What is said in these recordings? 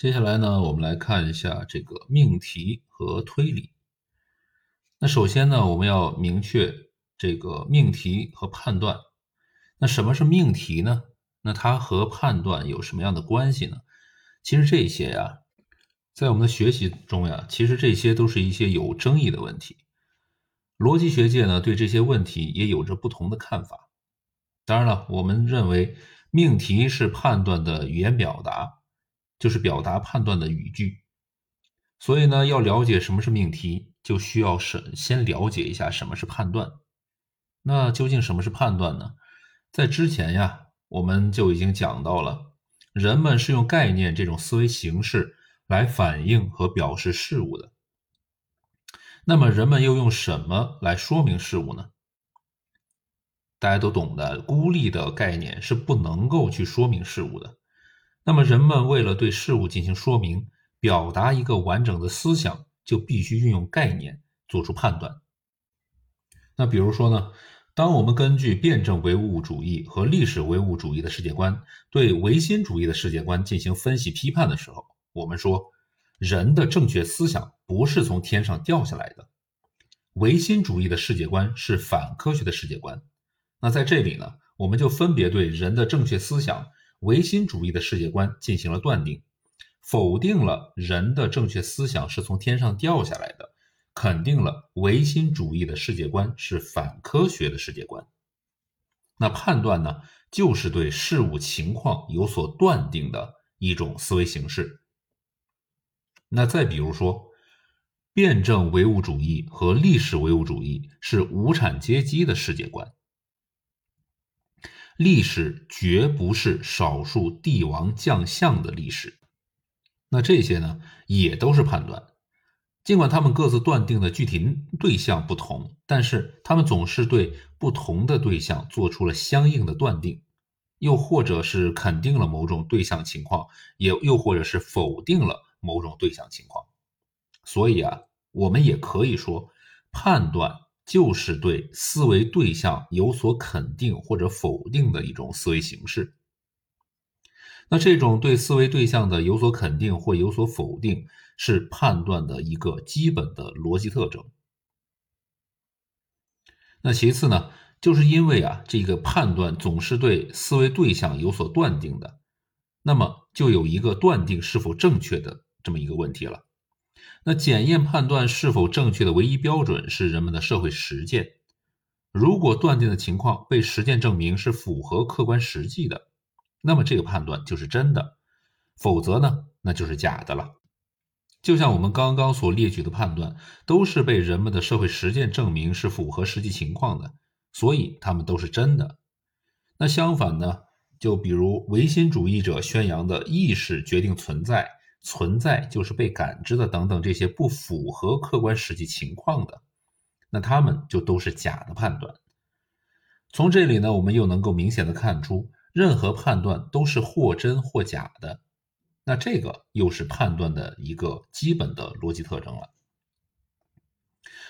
接下来呢，我们来看一下这个命题和推理。那首先呢，我们要明确这个命题和判断。那什么是命题呢？那它和判断有什么样的关系呢？其实这些呀，在我们的学习中呀，其实这些都是一些有争议的问题。逻辑学界呢，对这些问题也有着不同的看法。当然了，我们认为命题是判断的语言表达，就是表达判断的语句。所以呢，要了解什么是命题，就需要审先了解一下什么是判断。那究竟什么是判断呢？在之前呀，我们就已经讲到了，人们是用概念这种思维形式来反映和表示事物的。那么人们又用什么来说明事物呢？大家都懂的，孤立的概念是不能够去说明事物的。那么人们为了对事物进行说明，表达一个完整的思想，就必须运用概念做出判断。那比如说呢，当我们根据辩证唯物主义和历史唯物主义的世界观对唯心主义的世界观进行分析批判的时候，我们说。人的正确思想不是从天上掉下来的，唯心主义的世界观是反科学的世界观。那在这里呢，我们就分别对人的正确思想唯心主义的世界观进行了断定，否定了人的正确思想是从天上掉下来的，肯定了唯心主义的世界观是反科学的世界观。那判断呢，就是对事物情况有所断定的一种思维形式。那再比如说，辩证唯物主义和历史唯物主义是无产阶级的世界观。历史绝不是少数帝王将相的历史。那这些呢，也都是判断。尽管他们各自断定的具体对象不同，但是他们总是对不同的对象做出了相应的断定，又或者是肯定了某种对象情况，也又或者是否定了。某种对象情况，所以啊，我们也可以说，判断就是对思维对象有所肯定或者否定的一种思维形式。那这种对思维对象的有所肯定或有所否定，是判断的一个基本的逻辑特征。那其次呢，就是因为啊，这个判断总是对思维对象有所断定的，那么就有一个断定是否正确的。这么一个问题了，那检验判断是否正确的唯一标准是人们的社会实践。如果断定的情况被实践证明是符合客观实际的，那么这个判断就是真的；否则呢，那就是假的了。就像我们刚刚所列举的判断，都是被人们的社会实践证明是符合实际情况的，所以他们都是真的。那相反呢，就比如唯心主义者宣扬的意识决定存在。存在就是被感知的等等这些不符合客观实际情况的，那他们就都是假的判断。从这里呢，我们又能够明显的看出，任何判断都是或真或假的。那这个又是判断的一个基本的逻辑特征了。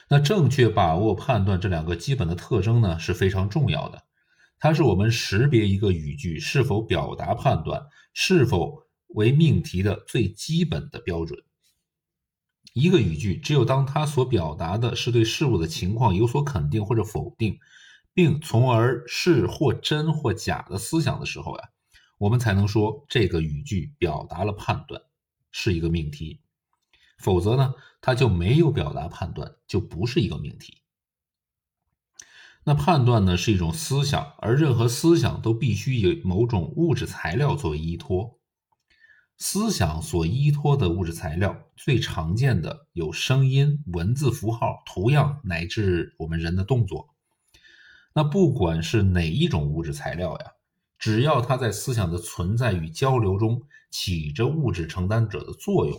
那正确把握判断这两个基本的特征呢，是非常重要的。它是我们识别一个语句是否表达判断，是否。为命题的最基本的标准。一个语句只有当它所表达的是对事物的情况有所肯定或者否定，并从而是或真或假的思想的时候呀，我们才能说这个语句表达了判断，是一个命题。否则呢，它就没有表达判断，就不是一个命题。那判断呢是一种思想，而任何思想都必须有某种物质材料作为依托。思想所依托的物质材料，最常见的有声音、文字、符号、图样，乃至我们人的动作。那不管是哪一种物质材料呀，只要它在思想的存在与交流中起着物质承担者的作用，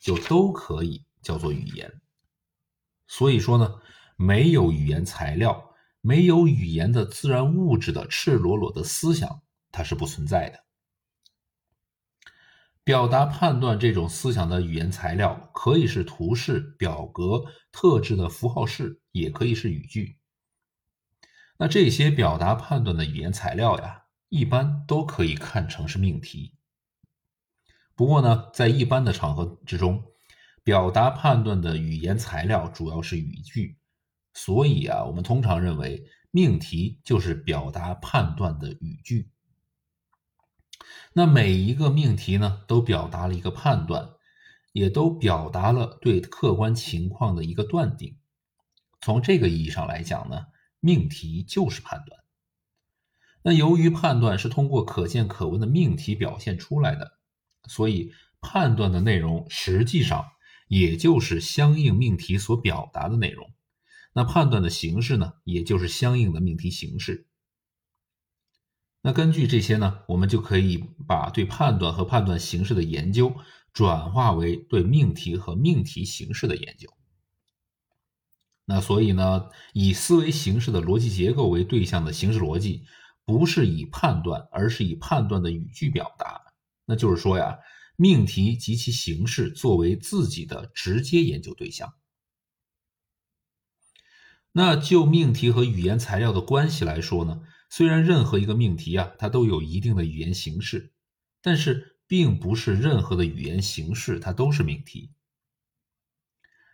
就都可以叫做语言。所以说呢，没有语言材料，没有语言的自然物质的赤裸裸的思想，它是不存在的。表达判断这种思想的语言材料，可以是图示、表格、特质的符号式，也可以是语句。那这些表达判断的语言材料呀，一般都可以看成是命题。不过呢，在一般的场合之中，表达判断的语言材料主要是语句，所以啊，我们通常认为命题就是表达判断的语句。那每一个命题呢，都表达了一个判断，也都表达了对客观情况的一个断定。从这个意义上来讲呢，命题就是判断。那由于判断是通过可见可闻的命题表现出来的，所以判断的内容实际上也就是相应命题所表达的内容。那判断的形式呢，也就是相应的命题形式。那根据这些呢，我们就可以把对判断和判断形式的研究转化为对命题和命题形式的研究。那所以呢，以思维形式的逻辑结构为对象的形式逻辑，不是以判断，而是以判断的语句表达。那就是说呀，命题及其形式作为自己的直接研究对象。那就命题和语言材料的关系来说呢？虽然任何一个命题啊，它都有一定的语言形式，但是并不是任何的语言形式它都是命题。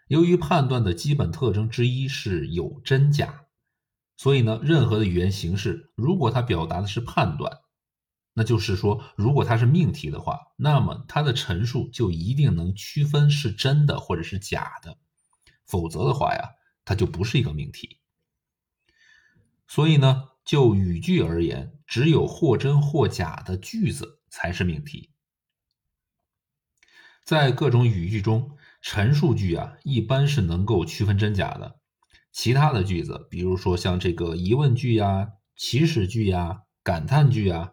由于判断的基本特征之一是有真假，所以呢，任何的语言形式如果它表达的是判断，那就是说，如果它是命题的话，那么它的陈述就一定能区分是真的或者是假的，否则的话呀，它就不是一个命题。所以呢。就语句而言，只有或真或假的句子才是命题。在各种语句中，陈述句啊一般是能够区分真假的。其他的句子，比如说像这个疑问句呀、祈使句呀、感叹句啊，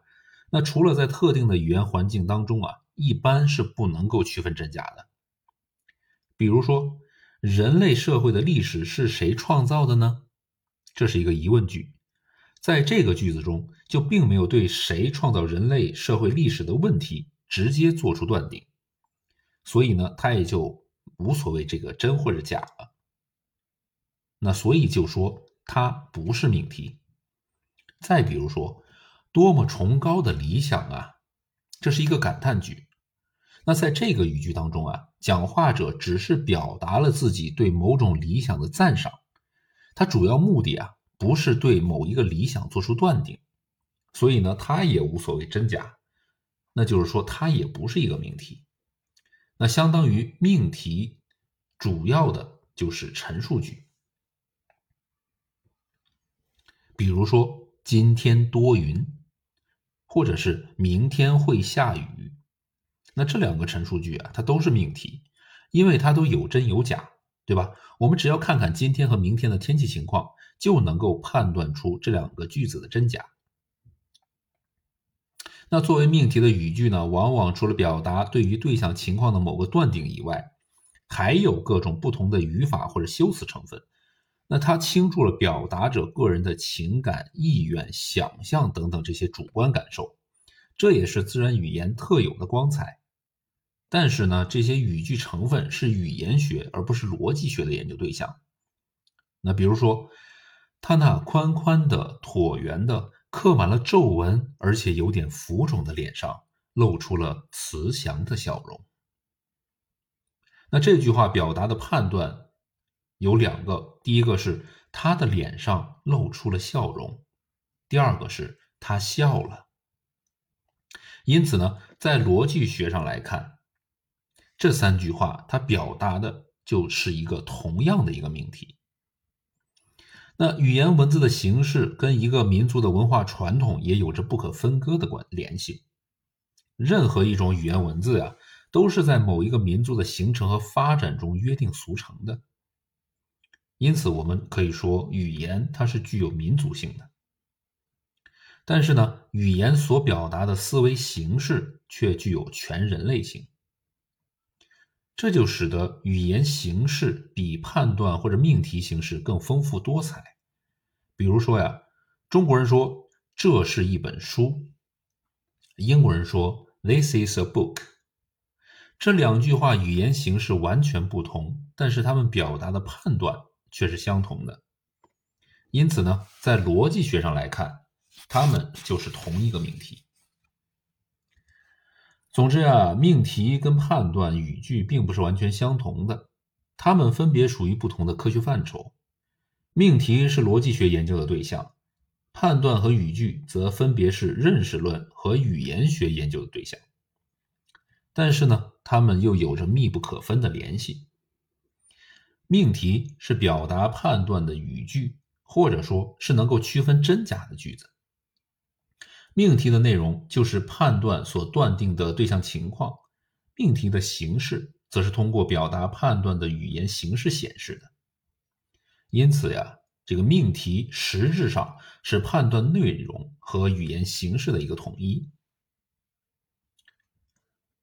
那除了在特定的语言环境当中啊，一般是不能够区分真假的。比如说，人类社会的历史是谁创造的呢？这是一个疑问句。在这个句子中，就并没有对谁创造人类社会历史的问题直接做出断定，所以呢，它也就无所谓这个真或者假了。那所以就说它不是命题。再比如说，多么崇高的理想啊，这是一个感叹句。那在这个语句当中啊，讲话者只是表达了自己对某种理想的赞赏，他主要目的啊。不是对某一个理想做出断定，所以呢，它也无所谓真假，那就是说，它也不是一个命题。那相当于命题主要的就是陈述句，比如说今天多云，或者是明天会下雨，那这两个陈述句啊，它都是命题，因为它都有真有假，对吧？我们只要看看今天和明天的天气情况。就能够判断出这两个句子的真假。那作为命题的语句呢，往往除了表达对于对象情况的某个断定以外，还有各种不同的语法或者修辞成分。那它倾注了表达者个人的情感、意愿、想象等等这些主观感受，这也是自然语言特有的光彩。但是呢，这些语句成分是语言学而不是逻辑学的研究对象。那比如说。他那宽宽的、椭圆的、刻满了皱纹，而且有点浮肿的脸上，露出了慈祥的笑容。那这句话表达的判断有两个：第一个是他的脸上露出了笑容；第二个是他笑了。因此呢，在逻辑学上来看，这三句话它表达的就是一个同样的一个命题。那语言文字的形式跟一个民族的文化传统也有着不可分割的关联系。任何一种语言文字呀，都是在某一个民族的形成和发展中约定俗成的。因此，我们可以说，语言它是具有民族性的。但是呢，语言所表达的思维形式却具有全人类性。这就使得语言形式比判断或者命题形式更丰富多彩。比如说呀，中国人说这是一本书，英国人说 This is a book。这两句话语言形式完全不同，但是他们表达的判断却是相同的。因此呢，在逻辑学上来看，它们就是同一个命题。总之啊，命题跟判断语句并不是完全相同的，它们分别属于不同的科学范畴。命题是逻辑学研究的对象，判断和语句则分别是认识论和语言学研究的对象。但是呢，它们又有着密不可分的联系。命题是表达判断的语句，或者说是能够区分真假的句子。命题的内容就是判断所断定的对象情况，命题的形式则是通过表达判断的语言形式显示的。因此呀，这个命题实质上是判断内容和语言形式的一个统一。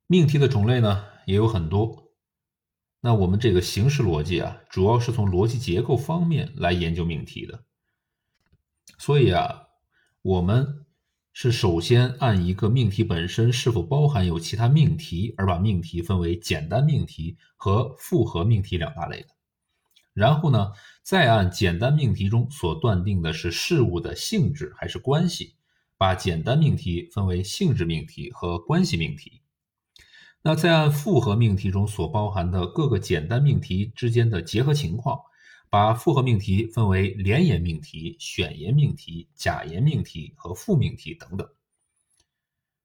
命题的种类呢也有很多，那我们这个形式逻辑啊，主要是从逻辑结构方面来研究命题的。所以啊，我们是首先按一个命题本身是否包含有其他命题，而把命题分为简单命题和复合命题两大类的。然后呢，再按简单命题中所断定的是事物的性质还是关系，把简单命题分为性质命题和关系命题。那再按复合命题中所包含的各个简单命题之间的结合情况，把复合命题分为连言命题、选言命题、假言命题和复命题等等。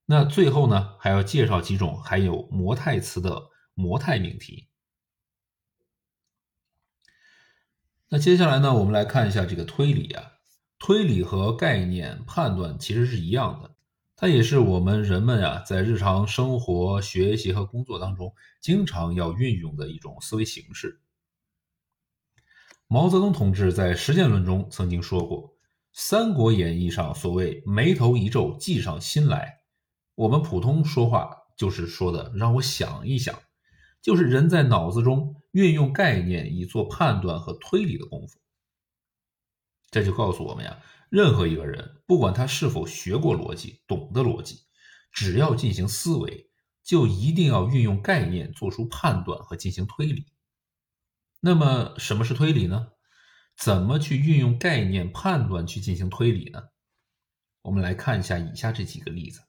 那最后呢，还要介绍几种含有模态词的模态命题。那接下来呢，我们来看一下这个推理啊，推理和概念判断其实是一样的。它也是我们人们啊，在日常生活、学习和工作当中经常要运用的一种思维形式。毛泽东同志在《实践论》中曾经说过，《三国演义》上所谓“眉头一皱，计上心来”，我们普通说话就是说的“让我想一想”，就是人在脑子中运用概念以做判断和推理的功夫。这就告诉我们呀。任何一个人，不管他是否学过逻辑、懂得逻辑，只要进行思维，就一定要运用概念做出判断和进行推理。那么，什么是推理呢？怎么去运用概念判断去进行推理呢？我们来看一下以下这几个例子。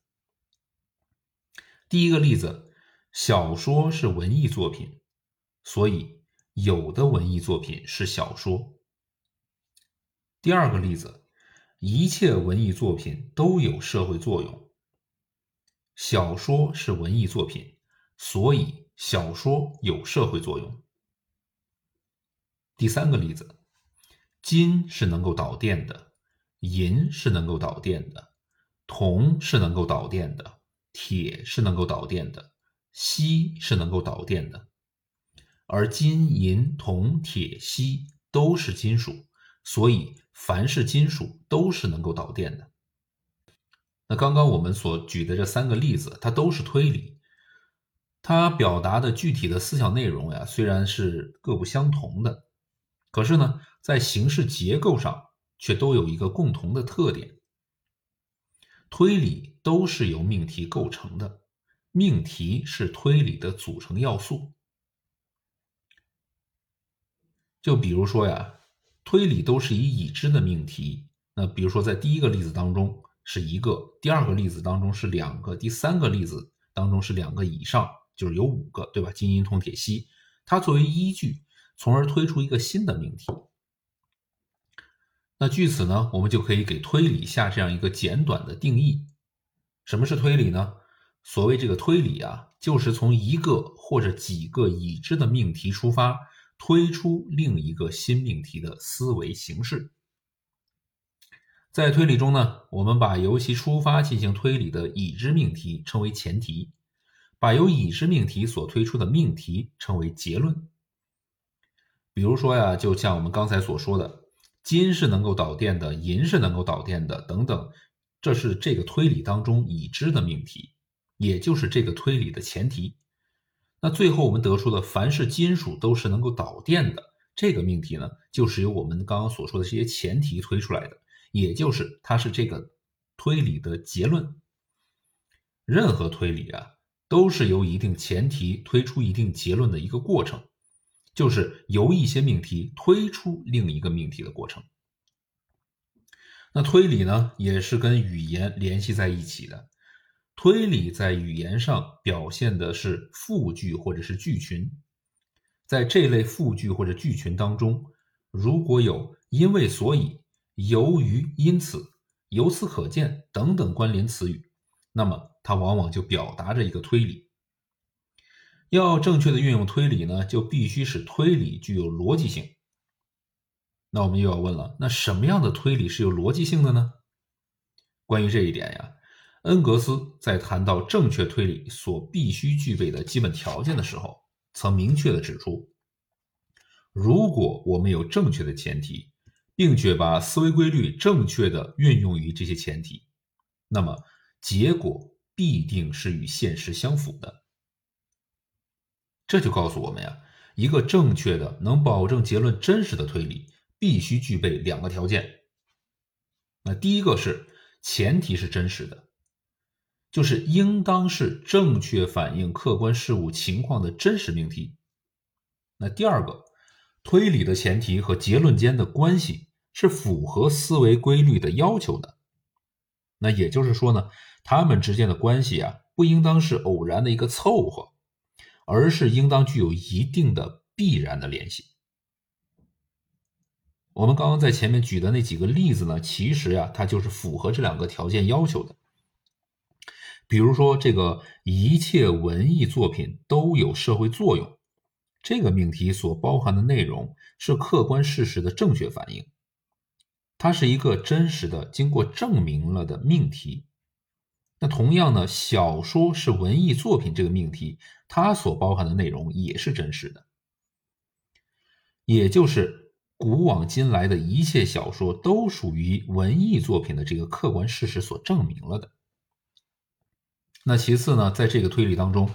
第一个例子，小说是文艺作品，所以有的文艺作品是小说。第二个例子。一切文艺作品都有社会作用。小说是文艺作品，所以小说有社会作用。第三个例子，金是能够导电的，银是能够导电的，铜是能够导电的，铁是能够导电的，锡是能够导电的。而金、银、铜、铁、锡都是金属，所以。凡是金属都是能够导电的。那刚刚我们所举的这三个例子，它都是推理，它表达的具体的思想内容呀，虽然是各不相同的，可是呢，在形式结构上却都有一个共同的特点：推理都是由命题构成的，命题是推理的组成要素。就比如说呀。推理都是以已知的命题，那比如说在第一个例子当中是一个，第二个例子当中是两个，第三个例子当中是两个以上，就是有五个，对吧？金银铜铁锡，它作为依据，从而推出一个新的命题。那据此呢，我们就可以给推理下这样一个简短的定义：什么是推理呢？所谓这个推理啊，就是从一个或者几个已知的命题出发。推出另一个新命题的思维形式，在推理中呢，我们把由其出发进行推理的已知命题称为前提，把由已知命题所推出的命题称为结论。比如说呀，就像我们刚才所说的，金是能够导电的，银是能够导电的，等等，这是这个推理当中已知的命题，也就是这个推理的前提。那最后我们得出的，凡是金属都是能够导电的这个命题呢，就是由我们刚刚所说的这些前提推出来的，也就是它是这个推理的结论。任何推理啊，都是由一定前提推出一定结论的一个过程，就是由一些命题推出另一个命题的过程。那推理呢，也是跟语言联系在一起的。推理在语言上表现的是复句或者是句群，在这类复句或者句群当中，如果有因为、所以、由于、因此、由此可见等等关联词语，那么它往往就表达着一个推理。要正确的运用推理呢，就必须使推理具有逻辑性。那我们又要问了，那什么样的推理是有逻辑性的呢？关于这一点呀，恩格斯在谈到正确推理所必须具备的基本条件的时候，曾明确的指出，如果我们有正确的前提，并且把思维规律正确的运用于这些前提，那么结果必定是与现实相符的。这就告诉我们呀，一个正确的、能保证结论真实的推理，必须具备两个条件。那第一个是前提是真实的，就是应当是正确反映客观事物情况的真实命题。那第二个，推理的前提和结论间的关系是符合思维规律的要求的。那也就是说呢，他们之间的关系啊，不应当是偶然的一个凑合。而是应当具有一定的必然的联系。我们刚刚在前面举的那几个例子呢，其实呀，它就是符合这两个条件要求的。比如说，这个一切文艺作品都有社会作用，这个命题所包含的内容是客观事实的正确反映，它是一个真实的、经过证明了的命题。那同样呢，小说是文艺作品这个命题，它所包含的内容也是真实的，也就是古往今来的一切小说都属于文艺作品的这个客观事实所证明了的。那其次呢，在这个推理当中，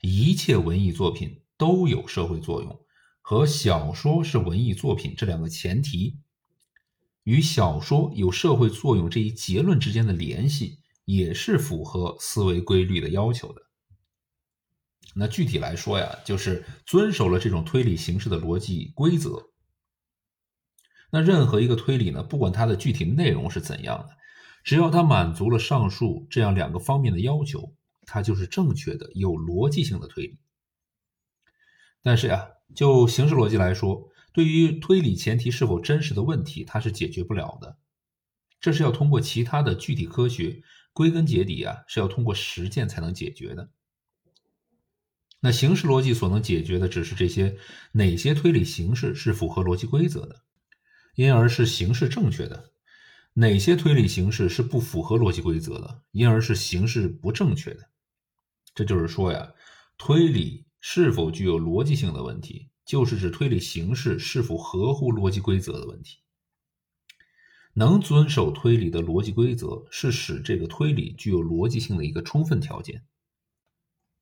一切文艺作品都有社会作用，和小说是文艺作品这两个前提，与小说有社会作用这一结论之间的联系。也是符合思维规律的要求的。那具体来说呀，就是遵守了这种推理形式的逻辑规则。那任何一个推理呢，不管它的具体内容是怎样的，只要它满足了上述这样两个方面的要求，它就是正确的、有逻辑性的推理。但是呀，就形式逻辑来说，对于推理前提是否真实的问题，它是解决不了的。这是要通过其他的具体科学。归根结底啊，是要通过实践才能解决的。那形式逻辑所能解决的，只是这些哪些推理形式是符合逻辑规则的，因而是形式正确的；哪些推理形式是不符合逻辑规则的，因而是形式不正确的。这就是说呀，推理是否具有逻辑性的问题，就是指推理形式是否合乎逻辑规则的问题。能遵守推理的逻辑规则，是使这个推理具有逻辑性的一个充分条件。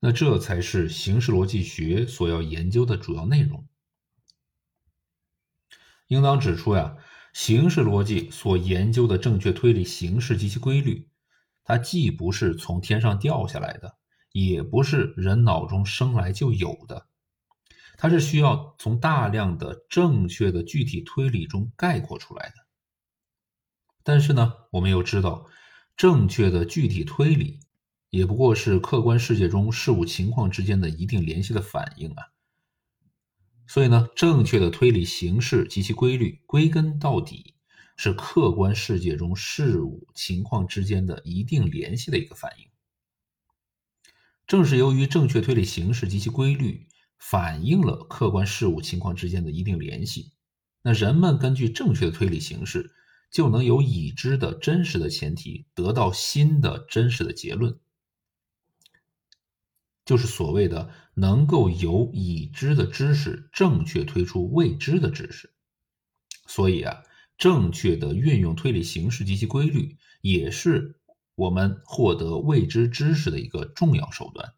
那这才是形式逻辑学所要研究的主要内容。应当指出呀，形式逻辑所研究的正确推理形式及其规律，它既不是从天上掉下来的，也不是人脑中生来就有的，它是需要从大量的正确的具体推理中概括出来的。但是呢，我们又知道，正确的具体推理也不过是客观世界中事物情况之间的一定联系的反应啊。所以呢，正确的推理形式及其规律，归根到底是客观世界中事物情况之间的一定联系的一个反应。正是由于正确推理形式及其规律反映了客观事物情况之间的一定联系，那人们根据正确的推理形式。就能由已知的真实的前提得到新的真实的结论，就是所谓的能够由已知的知识正确推出未知的知识。所以啊，正确的运用推理形式及其规律，也是我们获得未知知识的一个重要手段。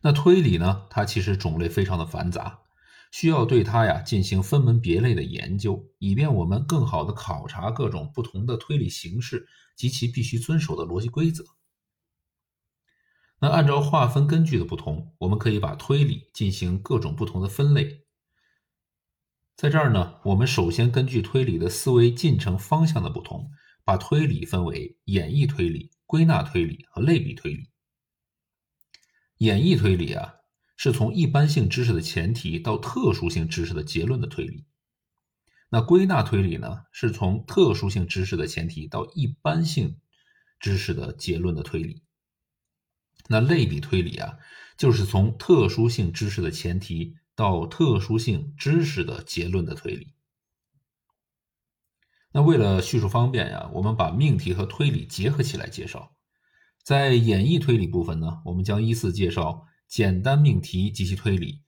那推理呢？它其实种类非常的繁杂。需要对它呀进行分门别类的研究，以便我们更好的考察各种不同的推理形式及其必须遵守的逻辑规则。那按照划分根据的不同，我们可以把推理进行各种不同的分类。在这儿呢，我们首先根据推理的思维进程方向的不同，把推理分为演绎推理、归纳推理和类比推理。演绎推理啊，是从一般性知识的前提到特殊性知识的结论的推理。那归纳推理呢，是从特殊性知识的前提到一般性知识的结论的推理。那类比推理啊，就是从特殊性知识的前提到特殊性知识的结论的推理。那为了叙述方便呀，我们把命题和推理结合起来介绍。在演绎推理部分呢，我们将依次介绍简单命题及其推理。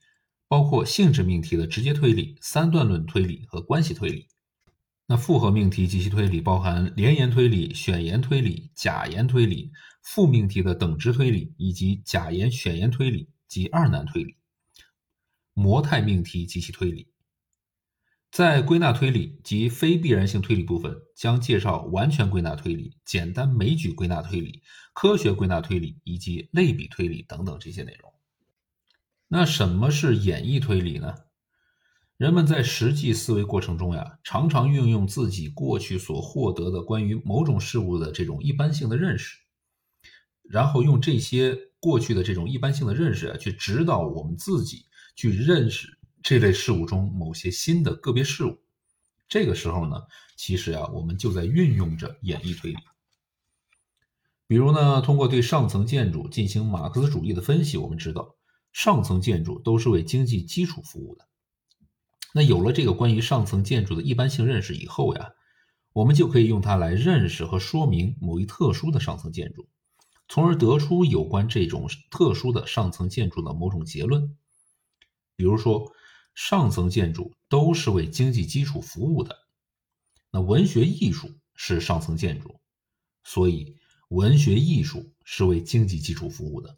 包括性质命题的直接推理、三段论推理和关系推理。那复合命题及其推理包含联言推理、选言推理、假言推理；复命题的等值推理以及假言选言推理及二难推理。模态命题及其推理。在归纳推理及非必然性推理部分，将介绍完全归纳推理、简单枚举归纳推理、科学归纳推理以及类比推理等等这些内容。那什么是演绎推理呢？人们在实际思维过程中呀，常常运用自己过去所获得的关于某种事物的这种一般性的认识，然后用这些过去的这种一般性的认识啊，去指导我们自己去认识这类事物中某些新的个别事物。这个时候呢，其实啊，我们就在运用着演绎推理。比如呢，通过对上层建筑进行马克思主义的分析，我们知道。上层建筑都是为经济基础服务的。那有了这个关于上层建筑的一般性认识以后呀，我们就可以用它来认识和说明某一特殊的上层建筑，从而得出有关这种特殊的上层建筑的某种结论。比如说，上层建筑都是为经济基础服务的。那文学艺术是上层建筑，所以文学艺术是为经济基础服务的。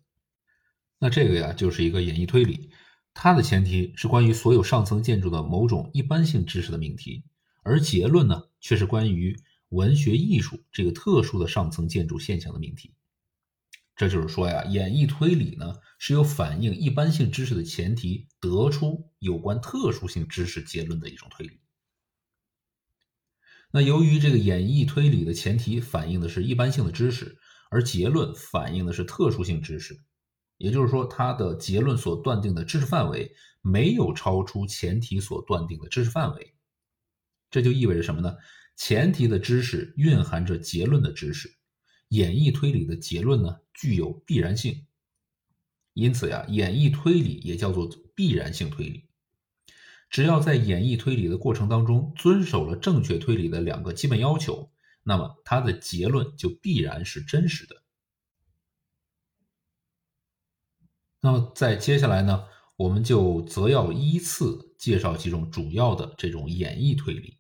那这个呀，就是一个演绎推理，它的前提是关于所有上层建筑的某种一般性知识的命题，而结论呢，却是关于文学艺术这个特殊的上层建筑现象的命题。这就是说呀，演绎推理呢，是由反映一般性知识的前提得出有关特殊性知识结论的一种推理。那由于这个演绎推理的前提反映的是一般性的知识，而结论反映的是特殊性知识。也就是说，它的结论所断定的知识范围没有超出前提所断定的知识范围，这就意味着什么呢？前提的知识蕴含着结论的知识，演绎推理的结论呢具有必然性，因此呀，演绎推理也叫做必然性推理。只要在演绎推理的过程当中遵守了正确推理的两个基本要求，那么它的结论就必然是真实的。那么在接下来呢，我们就则要依次介绍几种主要的这种演绎推理。